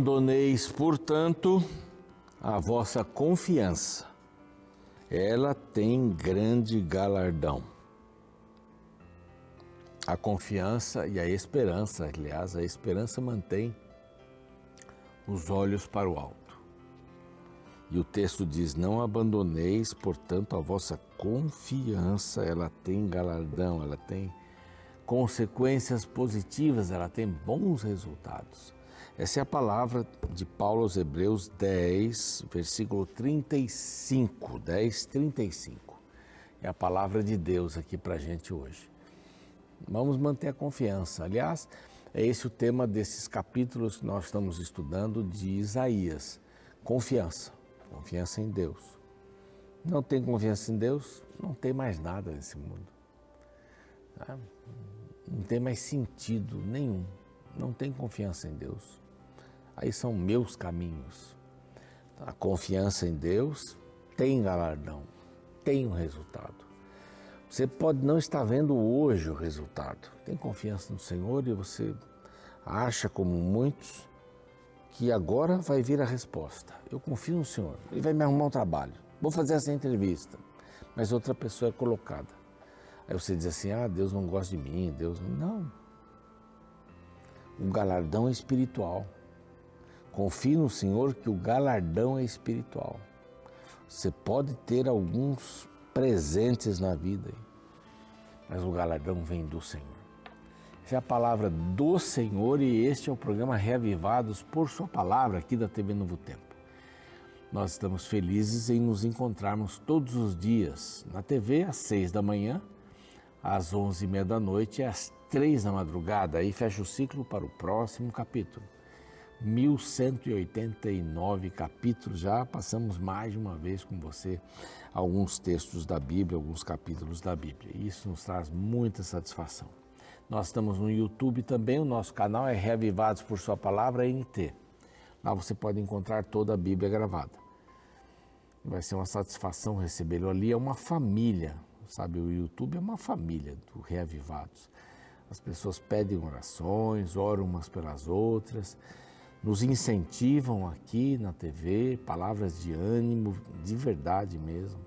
Abandoneis, portanto, a vossa confiança. Ela tem grande galardão. A confiança e a esperança, aliás, a esperança mantém os olhos para o alto. E o texto diz: Não abandoneis, portanto, a vossa confiança, ela tem galardão, ela tem consequências positivas, ela tem bons resultados. Essa é a palavra de Paulo aos Hebreus 10, versículo 35. 10, 35. É a palavra de Deus aqui para a gente hoje. Vamos manter a confiança. Aliás, é esse o tema desses capítulos que nós estamos estudando de Isaías. Confiança. Confiança em Deus. Não tem confiança em Deus, não tem mais nada nesse mundo. Tá? Não tem mais sentido nenhum. Não tem confiança em Deus aí são meus caminhos. A confiança em Deus tem galardão, tem um resultado. Você pode não estar vendo hoje o resultado. Tem confiança no Senhor e você acha, como muitos, que agora vai vir a resposta. Eu confio no Senhor, Ele vai me arrumar um trabalho. Vou fazer essa entrevista, mas outra pessoa é colocada. Aí você diz assim: ah, Deus não gosta de mim, Deus. Não. O galardão é espiritual. Confie no Senhor que o galardão é espiritual. Você pode ter alguns presentes na vida, mas o galardão vem do Senhor. Essa é a palavra do Senhor e este é o programa Reavivados por Sua Palavra aqui da TV Novo Tempo. Nós estamos felizes em nos encontrarmos todos os dias na TV às seis da manhã, às onze e meia da noite e às três da madrugada. Aí fecha o ciclo para o próximo capítulo. 1189 capítulos, já passamos mais de uma vez com você alguns textos da Bíblia, alguns capítulos da Bíblia. Isso nos traz muita satisfação. Nós estamos no YouTube também, o nosso canal é Reavivados por Sua Palavra NT. Lá você pode encontrar toda a Bíblia gravada. Vai ser uma satisfação recebê-lo ali, é uma família, sabe? O YouTube é uma família do Reavivados. As pessoas pedem orações, oram umas pelas outras nos incentivam aqui na TV, palavras de ânimo, de verdade mesmo.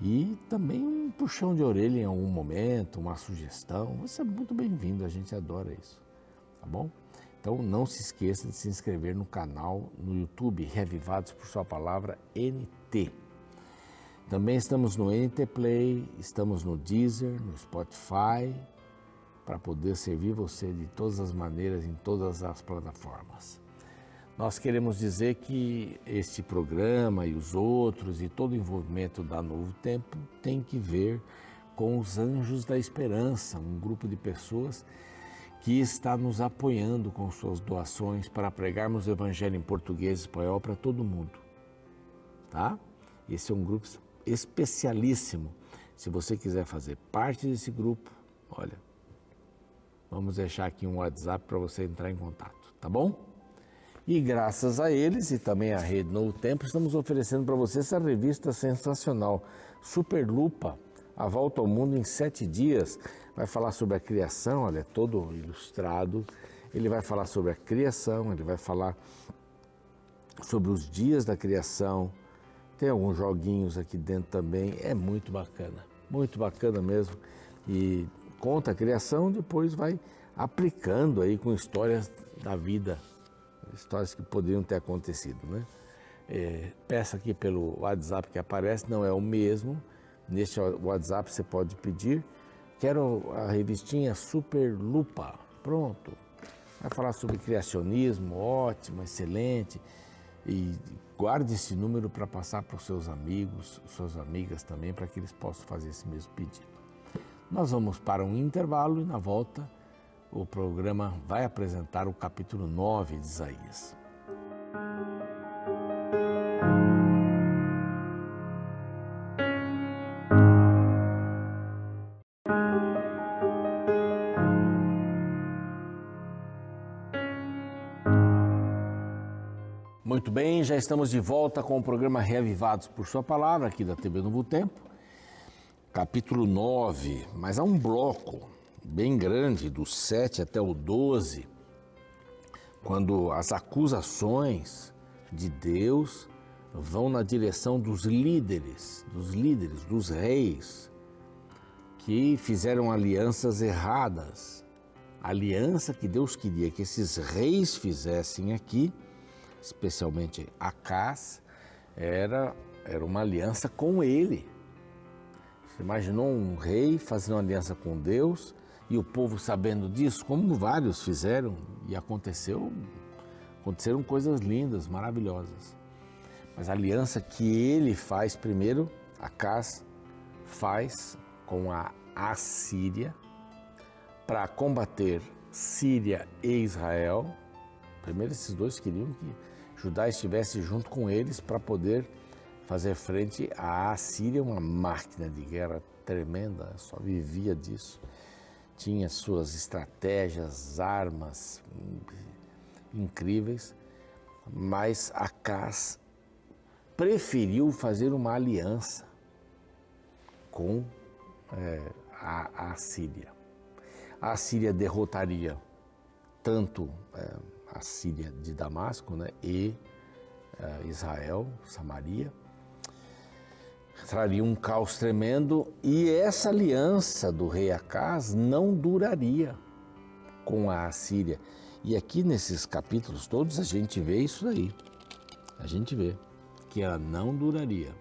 E também um puxão de orelha em algum momento, uma sugestão. Você é muito bem-vindo, a gente adora isso. Tá bom? Então não se esqueça de se inscrever no canal no YouTube Revivados por Sua Palavra NT. Também estamos no NT Play, estamos no Deezer, no Spotify, para poder servir você de todas as maneiras em todas as plataformas. Nós queremos dizer que este programa e os outros e todo o envolvimento da Novo Tempo tem que ver com os Anjos da Esperança, um grupo de pessoas que está nos apoiando com suas doações para pregarmos o Evangelho em português e espanhol para todo mundo. Tá? Esse é um grupo especialíssimo. Se você quiser fazer parte desse grupo, olha, vamos deixar aqui um WhatsApp para você entrar em contato, tá bom? E graças a eles e também à Rede Novo Tempo, estamos oferecendo para você essa revista sensacional, Super Lupa, A Volta ao Mundo em Sete Dias. Vai falar sobre a criação, olha, todo ilustrado. Ele vai falar sobre a criação, ele vai falar sobre os dias da criação. Tem alguns joguinhos aqui dentro também, é muito bacana, muito bacana mesmo. E conta a criação, depois vai aplicando aí com histórias da vida histórias que poderiam ter acontecido, né? É, peça aqui pelo WhatsApp que aparece, não é o mesmo. Neste WhatsApp você pode pedir. Quero a revistinha Super Lupa. Pronto. Vai falar sobre criacionismo, ótimo, excelente. E guarde esse número para passar para os seus amigos, suas amigas também, para que eles possam fazer esse mesmo pedido. Nós vamos para um intervalo e na volta o programa vai apresentar o capítulo 9 de Isaías. Muito bem, já estamos de volta com o programa Reavivados por Sua Palavra, aqui da TV Novo Tempo, capítulo 9, mas há um bloco bem grande, do 7 até o 12, quando as acusações de Deus vão na direção dos líderes, dos líderes, dos reis, que fizeram alianças erradas. A aliança que Deus queria que esses reis fizessem aqui, especialmente Acás, era, era uma aliança com ele. Você imaginou um rei fazendo aliança com Deus e o povo sabendo disso, como vários fizeram, e aconteceu, aconteceram coisas lindas, maravilhosas. Mas a aliança que ele faz primeiro, Acas faz com a Assíria para combater Síria e Israel. Primeiro esses dois queriam que Judá estivesse junto com eles para poder fazer frente à Assíria, uma máquina de guerra tremenda, só vivia disso tinha suas estratégias, armas incríveis, mas Acas preferiu fazer uma aliança com é, a, a Síria. A Síria derrotaria tanto é, a Síria de Damasco né, e é, Israel, Samaria, traria um caos tremendo e essa aliança do rei Acaz não duraria com a Assíria. E aqui nesses capítulos todos a gente vê isso aí. A gente vê que ela não duraria.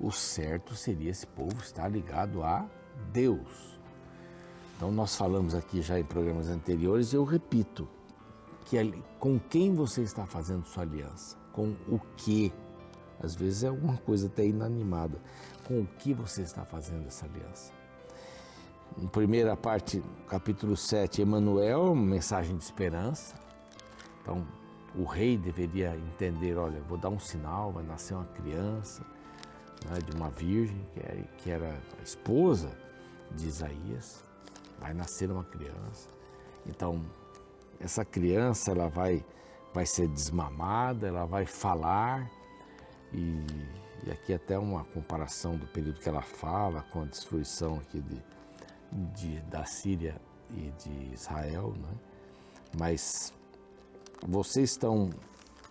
O certo seria esse povo estar ligado a Deus. Então nós falamos aqui já em programas anteriores, eu repito, que com quem você está fazendo sua aliança? Com o que? Às vezes é alguma coisa até inanimada. Com o que você está fazendo essa aliança? Na primeira parte, capítulo 7, Emanuel, mensagem de esperança. Então, o rei deveria entender, olha, vou dar um sinal, vai nascer uma criança né, de uma virgem, que era, que era a esposa de Isaías, vai nascer uma criança. Então, essa criança ela vai, vai ser desmamada, ela vai falar, e, e, aqui até uma comparação do período que ela fala com a destruição aqui de, de da Síria e de Israel, né? Mas vocês estão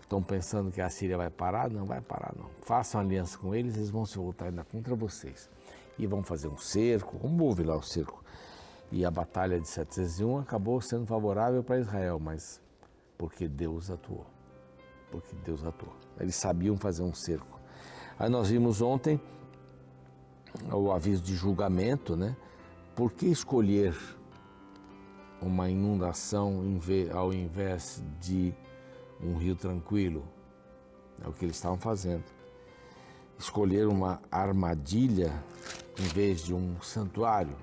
estão pensando que a Síria vai parar? Não vai parar, não. Façam aliança com eles, eles vão se voltar ainda contra vocês. E vão fazer um cerco, como houve lá o cerco. E a batalha de 701 acabou sendo favorável para Israel, mas porque Deus atuou. Porque Deus atuou. Eles sabiam fazer um cerco. Aí nós vimos ontem o aviso de julgamento, né? Por que escolher uma inundação ao invés de um rio tranquilo? É o que eles estavam fazendo. Escolher uma armadilha em vez de um santuário.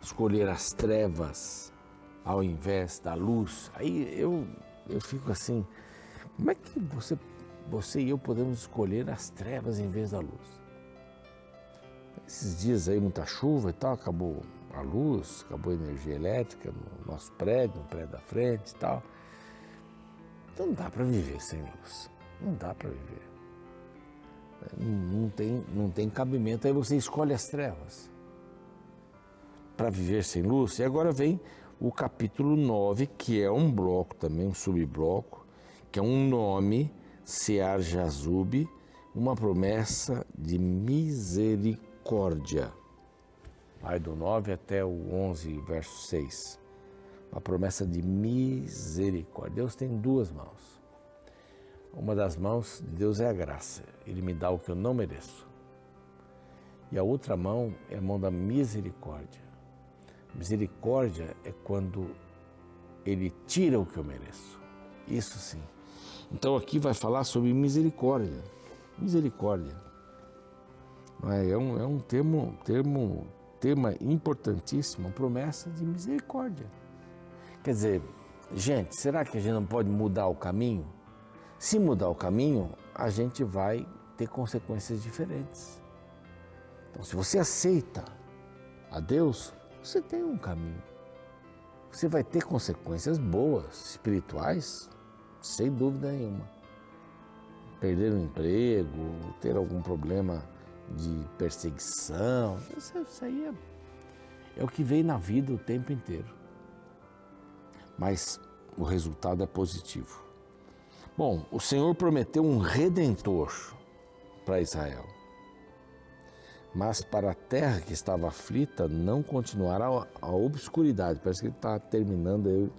Escolher as trevas ao invés da luz. Aí eu, eu fico assim, como é que você você e eu podemos escolher as trevas em vez da luz. Esses dias aí, muita chuva e tal, acabou a luz, acabou a energia elétrica no nosso prédio, no prédio da frente e tal. Então não dá para viver sem luz. Não dá para viver. Não tem, não tem cabimento. Aí você escolhe as trevas para viver sem luz. E agora vem o capítulo 9, que é um bloco também, um subbloco, que é um nome Sear Jazub, uma promessa de misericórdia. Vai do 9 até o 11, verso 6. Uma promessa de misericórdia. Deus tem duas mãos. Uma das mãos de Deus é a graça. Ele me dá o que eu não mereço. E a outra mão é a mão da misericórdia. Misericórdia é quando ele tira o que eu mereço. Isso sim. Então aqui vai falar sobre misericórdia. Misericórdia. É? é um, é um termo, termo, tema importantíssimo, promessa de misericórdia. Quer dizer, gente, será que a gente não pode mudar o caminho? Se mudar o caminho, a gente vai ter consequências diferentes. Então, se você aceita a Deus, você tem um caminho. Você vai ter consequências boas, espirituais, sem dúvida nenhuma. Perder o emprego, ter algum problema de perseguição, isso, isso aí é, é o que vem na vida o tempo inteiro. Mas o resultado é positivo. Bom, o Senhor prometeu um redentor para Israel. Mas para a terra que estava aflita não continuará a obscuridade. Parece que ele está terminando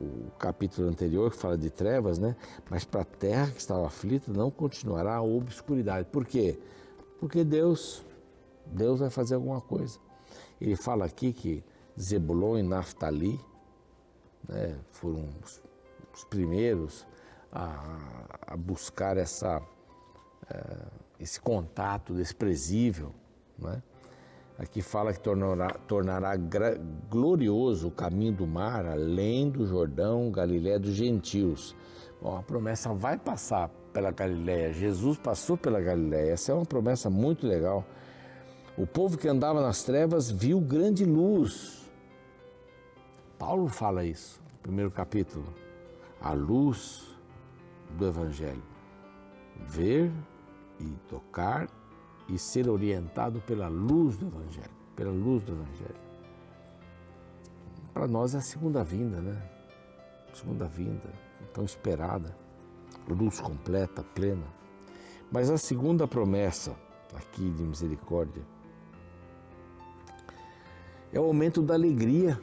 o capítulo anterior que fala de trevas, né? Mas para a terra que estava aflita não continuará a obscuridade. Por quê? Porque Deus, Deus vai fazer alguma coisa. Ele fala aqui que Zebulon e Naftali né, foram os, os primeiros a, a buscar essa, é, esse contato desprezível. Né? Aqui fala que tornará, tornará glorioso o caminho do mar, além do Jordão, Galiléia dos gentios. Bom, a promessa vai passar pela Galiléia. Jesus passou pela Galiléia. Essa é uma promessa muito legal. O povo que andava nas trevas viu grande luz. Paulo fala isso, primeiro capítulo. A luz do Evangelho. Ver e tocar e ser orientado pela luz do Evangelho. Pela luz do Evangelho. Para nós é a segunda vinda, né? Segunda vinda, tão esperada, luz completa, plena. Mas a segunda promessa aqui de misericórdia é o aumento da alegria.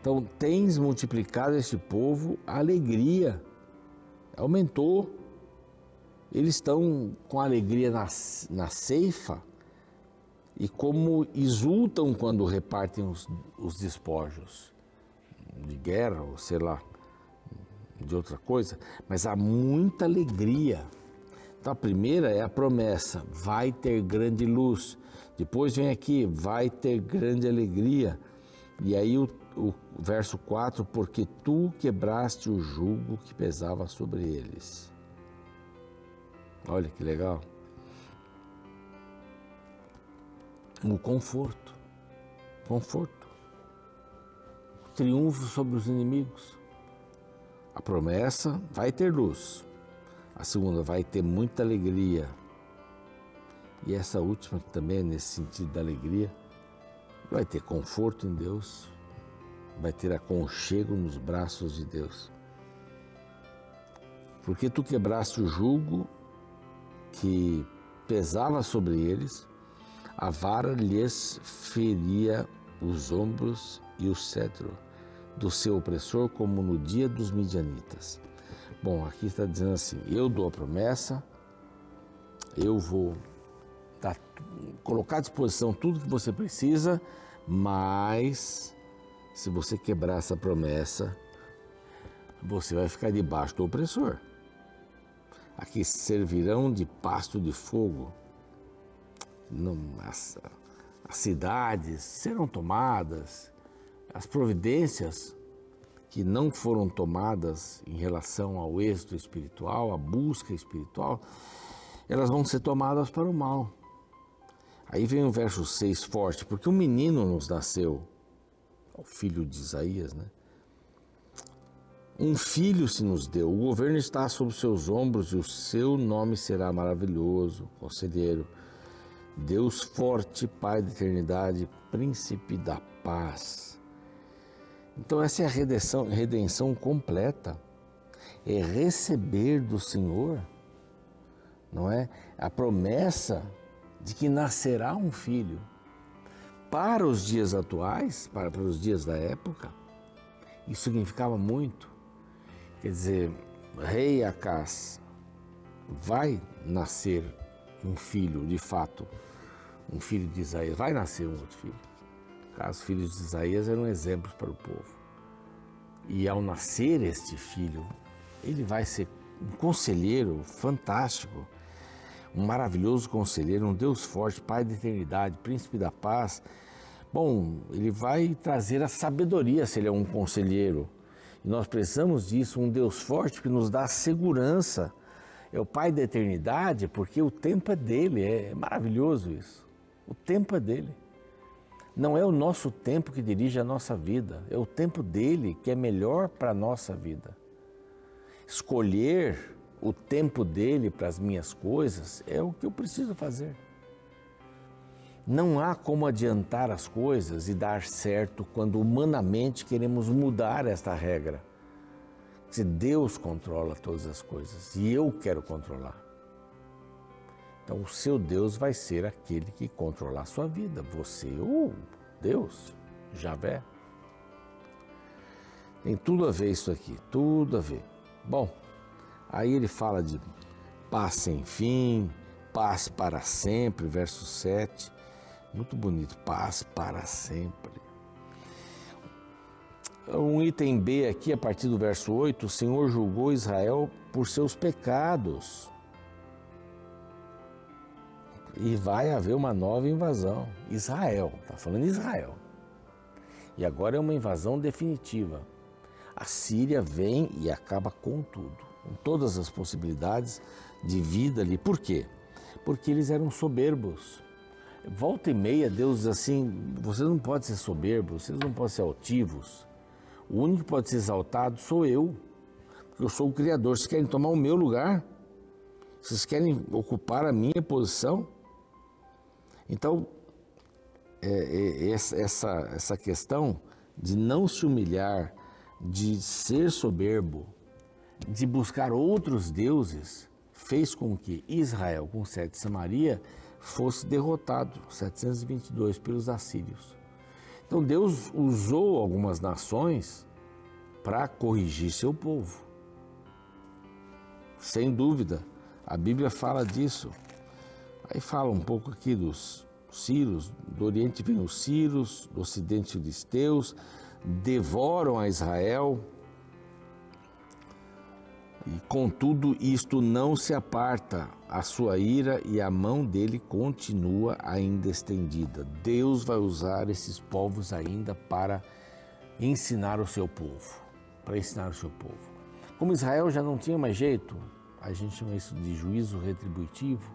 Então, tens multiplicado este povo a alegria aumentou. Eles estão com alegria na, na ceifa e como exultam quando repartem os, os despojos de guerra ou sei lá, de outra coisa, mas há muita alegria. Então a primeira é a promessa: vai ter grande luz. Depois vem aqui, vai ter grande alegria. E aí o, o verso 4: Porque tu quebraste o jugo que pesava sobre eles. Olha que legal. O conforto. Conforto. Triunfo sobre os inimigos. A promessa vai ter luz. A segunda vai ter muita alegria. E essa última, que também é nesse sentido da alegria, vai ter conforto em Deus, vai ter aconchego nos braços de Deus. Porque tu quebraste o jugo que pesava sobre eles, a vara lhes feria os ombros e o cetro do seu opressor, como no dia dos midianitas. Bom, aqui está dizendo assim: eu dou a promessa, eu vou dar, colocar à disposição tudo que você precisa, mas se você quebrar essa promessa, você vai ficar debaixo do opressor. Aqui servirão de pasto de fogo. As, as cidades serão tomadas, as providências que não foram tomadas em relação ao êxito espiritual, à busca espiritual, elas vão ser tomadas para o mal. Aí vem o verso 6 forte, porque um menino nos nasceu o filho de Isaías, né? Um filho se nos deu, o governo está sobre seus ombros e o seu nome será maravilhoso, conselheiro, Deus forte, Pai da eternidade, príncipe da paz. Então, essa é a redenção, redenção completa, é receber do Senhor, não é? A promessa de que nascerá um filho para os dias atuais, para, para os dias da época, isso significava muito. Quer dizer, rei Acás vai nascer um filho, de fato, um filho de Isaías, vai nascer um outro filho. Os filhos de Isaías eram exemplos para o povo. E ao nascer este filho, ele vai ser um conselheiro fantástico, um maravilhoso conselheiro, um Deus forte, Pai da eternidade, Príncipe da paz. Bom, ele vai trazer a sabedoria se ele é um conselheiro. E nós precisamos disso, um Deus forte que nos dá segurança. É o Pai da eternidade, porque o tempo é dele, é maravilhoso isso. O tempo é dele. Não é o nosso tempo que dirige a nossa vida, é o tempo dele que é melhor para a nossa vida. Escolher o tempo dele para as minhas coisas é o que eu preciso fazer. Não há como adiantar as coisas e dar certo quando humanamente queremos mudar esta regra. Se Deus controla todas as coisas e eu quero controlar. Então, o seu Deus vai ser aquele que controlar a sua vida. Você ou Deus, Javé. Tem tudo a ver isso aqui, tudo a ver. Bom, aí ele fala de paz sem fim, paz para sempre, verso 7. Muito bonito, paz para sempre. Um item B aqui, a partir do verso 8: o Senhor julgou Israel por seus pecados e vai haver uma nova invasão. Israel, está falando Israel. E agora é uma invasão definitiva. A Síria vem e acaba com tudo, com todas as possibilidades de vida ali. Por quê? Porque eles eram soberbos. Volta e meia, Deus diz assim: vocês não podem ser soberbos, vocês não podem ser altivos. O único que pode ser exaltado sou eu, porque eu sou o Criador. Vocês querem tomar o meu lugar? Vocês querem ocupar a minha posição? Então, é, é, essa, essa questão de não se humilhar, de ser soberbo, de buscar outros deuses, fez com que Israel, com sete Samaria, fosse derrotado, 722, pelos assírios. Então Deus usou algumas nações para corrigir seu povo. Sem dúvida, a Bíblia fala disso. Aí fala um pouco aqui dos Círios, do Oriente vem os Círios, do Ocidente filisteus, devoram a Israel. E contudo, isto não se aparta, a sua ira e a mão dele continua ainda estendida. Deus vai usar esses povos ainda para ensinar o seu povo, para ensinar o seu povo. Como Israel já não tinha mais jeito, a gente chama isso de juízo retributivo,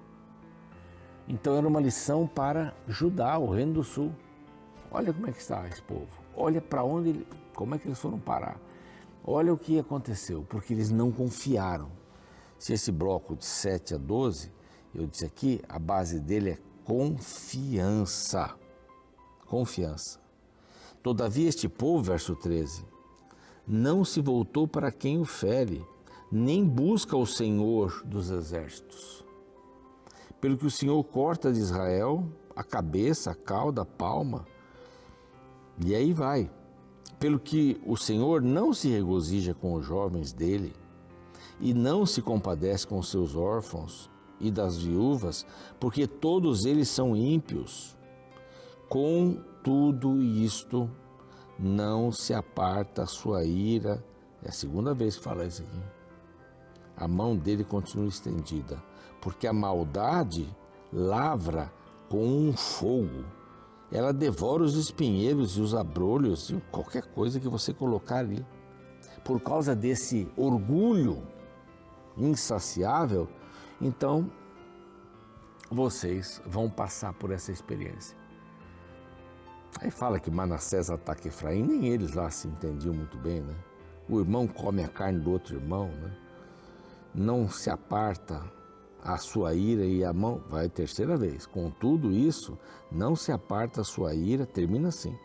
então era uma lição para Judá, o reino do sul. Olha como é que está esse povo. Olha para onde, como é que eles foram parar. Olha o que aconteceu, porque eles não confiaram. Se esse bloco de 7 a 12, eu disse aqui, a base dele é confiança. Confiança. Todavia este povo, verso 13, não se voltou para quem o fere, nem busca o Senhor dos exércitos pelo que o Senhor corta de Israel a cabeça, a cauda, a palma, e aí vai. Pelo que o Senhor não se regozija com os jovens dele, e não se compadece com seus órfãos e das viúvas, porque todos eles são ímpios. Com tudo isto, não se aparta a sua ira. É a segunda vez que fala isso aqui. A mão dele continua estendida porque a maldade lavra com um fogo. Ela devora os espinheiros e os abrolhos e qualquer coisa que você colocar ali. Por causa desse orgulho insaciável, então vocês vão passar por essa experiência. Aí fala que Manassés ataca Efraim, nem eles lá se entendiam muito bem, né? O irmão come a carne do outro irmão, né? Não se aparta a sua ira e a mão, vai terceira vez. Com tudo isso, não se aparta a sua ira, termina assim.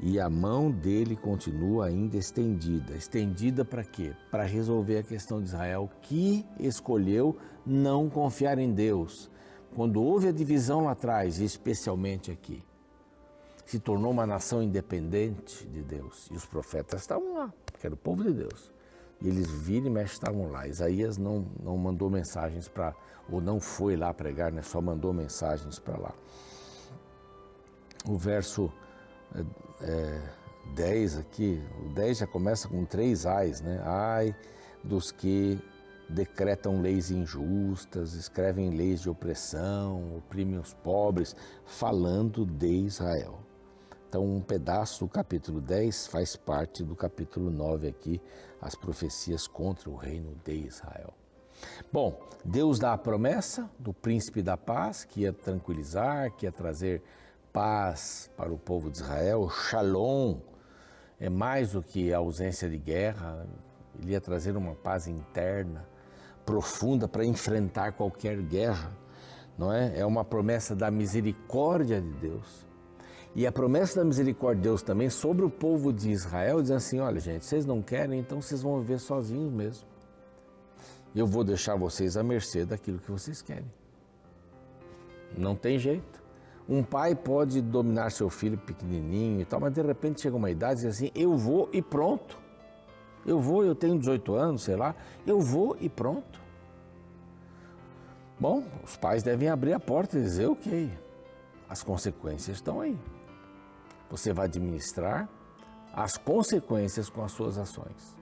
E a mão dele continua ainda estendida. Estendida para quê? Para resolver a questão de Israel que escolheu não confiar em Deus. Quando houve a divisão lá atrás, especialmente aqui, se tornou uma nação independente de Deus. E os profetas estavam lá, que era o povo de Deus. E eles viram e mexe estavam lá. Isaías não, não mandou mensagens para, ou não foi lá pregar, né? só mandou mensagens para lá. O verso é, 10 é, aqui, o 10 já começa com três ais, né? Ai dos que decretam leis injustas, escrevem leis de opressão, oprimem os pobres, falando de Israel. Então, um pedaço do capítulo 10 faz parte do capítulo 9 aqui, as profecias contra o reino de Israel. Bom, Deus dá a promessa do príncipe da paz, que ia tranquilizar, que ia trazer paz para o povo de Israel. Shalom é mais do que a ausência de guerra, ele ia trazer uma paz interna, profunda, para enfrentar qualquer guerra. não é? É uma promessa da misericórdia de Deus. E a promessa da misericórdia de Deus também sobre o povo de Israel, dizendo assim: olha, gente, vocês não querem, então vocês vão viver sozinhos mesmo. Eu vou deixar vocês à mercê daquilo que vocês querem. Não tem jeito. Um pai pode dominar seu filho pequenininho e tal, mas de repente chega uma idade e diz assim: eu vou e pronto. Eu vou, eu tenho 18 anos, sei lá, eu vou e pronto. Bom, os pais devem abrir a porta e dizer: ok, as consequências estão aí. Você vai administrar as consequências com as suas ações.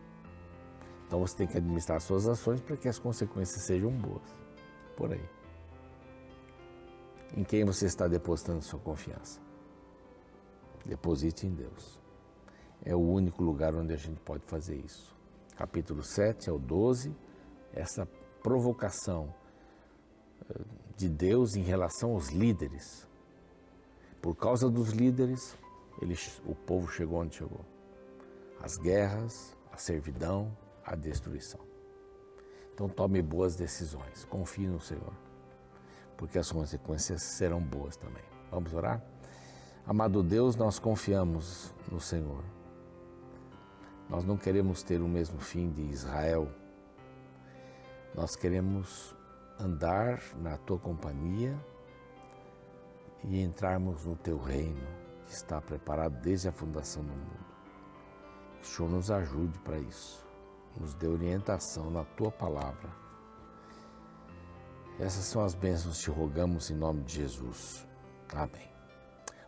Então você tem que administrar as suas ações para que as consequências sejam boas. Por aí. Em quem você está depositando sua confiança? Deposite em Deus. É o único lugar onde a gente pode fazer isso. Capítulo 7 ao 12, essa provocação eh, de Deus em relação aos líderes. Por causa dos líderes, eles, o povo chegou onde chegou. As guerras, a servidão, a destruição. Então tome boas decisões, confie no Senhor porque as consequências serão boas também. Vamos orar? Amado Deus, nós confiamos no Senhor. Nós não queremos ter o mesmo fim de Israel. Nós queremos andar na tua companhia e entrarmos no teu reino que está preparado desde a fundação do mundo. Que o Senhor nos ajude para isso, nos dê orientação na tua palavra essas são as bênçãos que rogamos em nome de Jesus. Amém.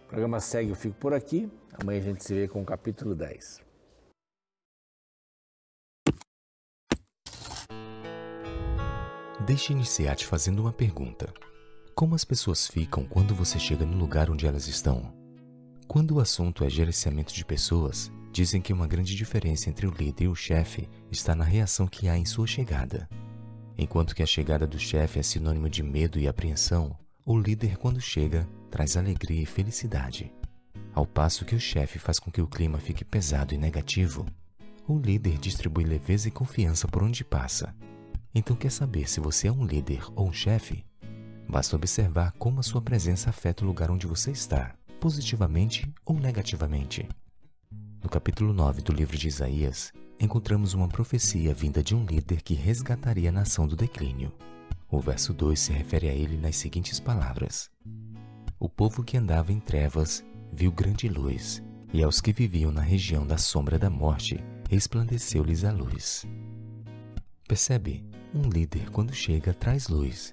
O programa segue, eu fico por aqui. Amanhã a gente se vê com o capítulo 10. Deixe iniciar te fazendo uma pergunta. Como as pessoas ficam quando você chega no lugar onde elas estão? Quando o assunto é gerenciamento de pessoas, dizem que uma grande diferença entre o líder e o chefe está na reação que há em sua chegada. Enquanto que a chegada do chefe é sinônimo de medo e apreensão, o líder, quando chega, traz alegria e felicidade. Ao passo que o chefe faz com que o clima fique pesado e negativo, o líder distribui leveza e confiança por onde passa. Então, quer saber se você é um líder ou um chefe? Basta observar como a sua presença afeta o lugar onde você está, positivamente ou negativamente. No capítulo 9 do livro de Isaías, encontramos uma profecia vinda de um líder que resgataria a nação do declínio. O verso 2 se refere a ele nas seguintes palavras: O povo que andava em trevas viu grande luz, e aos que viviam na região da sombra da morte, resplandeceu-lhes a luz. Percebe? Um líder, quando chega, traz luz.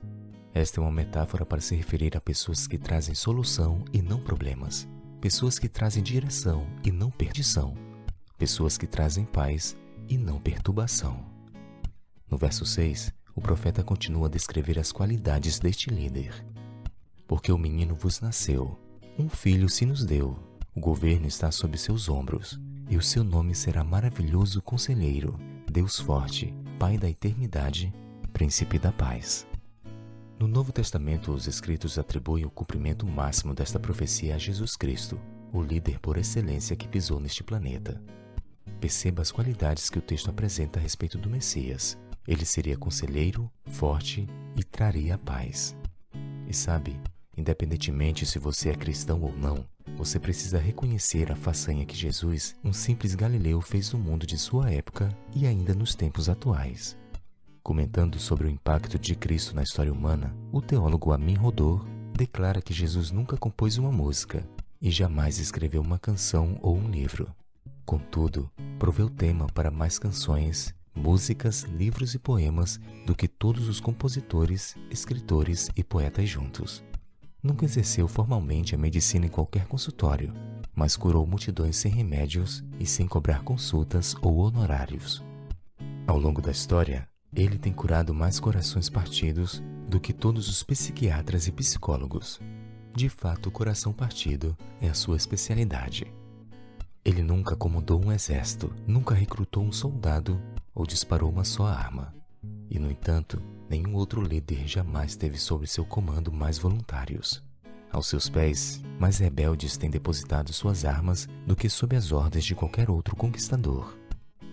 Esta é uma metáfora para se referir a pessoas que trazem solução e não problemas, pessoas que trazem direção e não perdição pessoas que trazem paz e não perturbação. No verso 6, o profeta continua a descrever as qualidades deste líder. Porque o menino vos nasceu, um filho se nos deu, o governo está sob seus ombros, e o seu nome será maravilhoso conselheiro, Deus forte, Pai da eternidade, príncipe da paz. No Novo Testamento, os escritos atribuem o cumprimento máximo desta profecia a Jesus Cristo, o líder por excelência que pisou neste planeta. Perceba as qualidades que o texto apresenta a respeito do Messias. Ele seria conselheiro, forte e traria a paz. E sabe, independentemente se você é cristão ou não, você precisa reconhecer a façanha que Jesus, um simples galileu, fez no mundo de sua época e ainda nos tempos atuais. Comentando sobre o impacto de Cristo na história humana, o teólogo Amin Rodor declara que Jesus nunca compôs uma música e jamais escreveu uma canção ou um livro. Contudo, proveu tema para mais canções, músicas, livros e poemas do que todos os compositores, escritores e poetas juntos. Nunca exerceu formalmente a medicina em qualquer consultório, mas curou multidões sem remédios e sem cobrar consultas ou honorários. Ao longo da história, ele tem curado mais corações partidos do que todos os psiquiatras e psicólogos. De fato, o coração partido é a sua especialidade. Ele nunca comandou um exército, nunca recrutou um soldado ou disparou uma só arma. E, no entanto, nenhum outro líder jamais teve sob seu comando mais voluntários. Aos seus pés, mais rebeldes têm depositado suas armas do que sob as ordens de qualquer outro conquistador.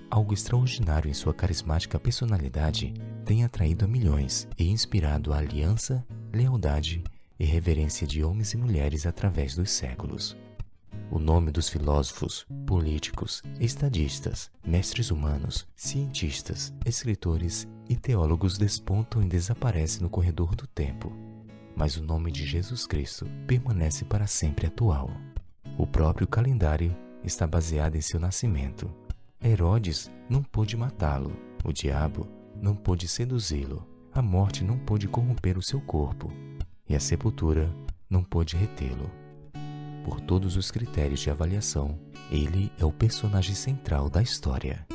Algo extraordinário em sua carismática personalidade tem atraído a milhões e inspirado a aliança, lealdade e reverência de homens e mulheres através dos séculos. O nome dos filósofos, políticos, estadistas, mestres humanos, cientistas, escritores e teólogos despontam e desaparecem no corredor do tempo, mas o nome de Jesus Cristo permanece para sempre atual. O próprio calendário está baseado em seu nascimento. Herodes não pôde matá-lo, o diabo não pôde seduzi-lo, a morte não pôde corromper o seu corpo, e a sepultura não pôde retê-lo. Por todos os critérios de avaliação, ele é o personagem central da história.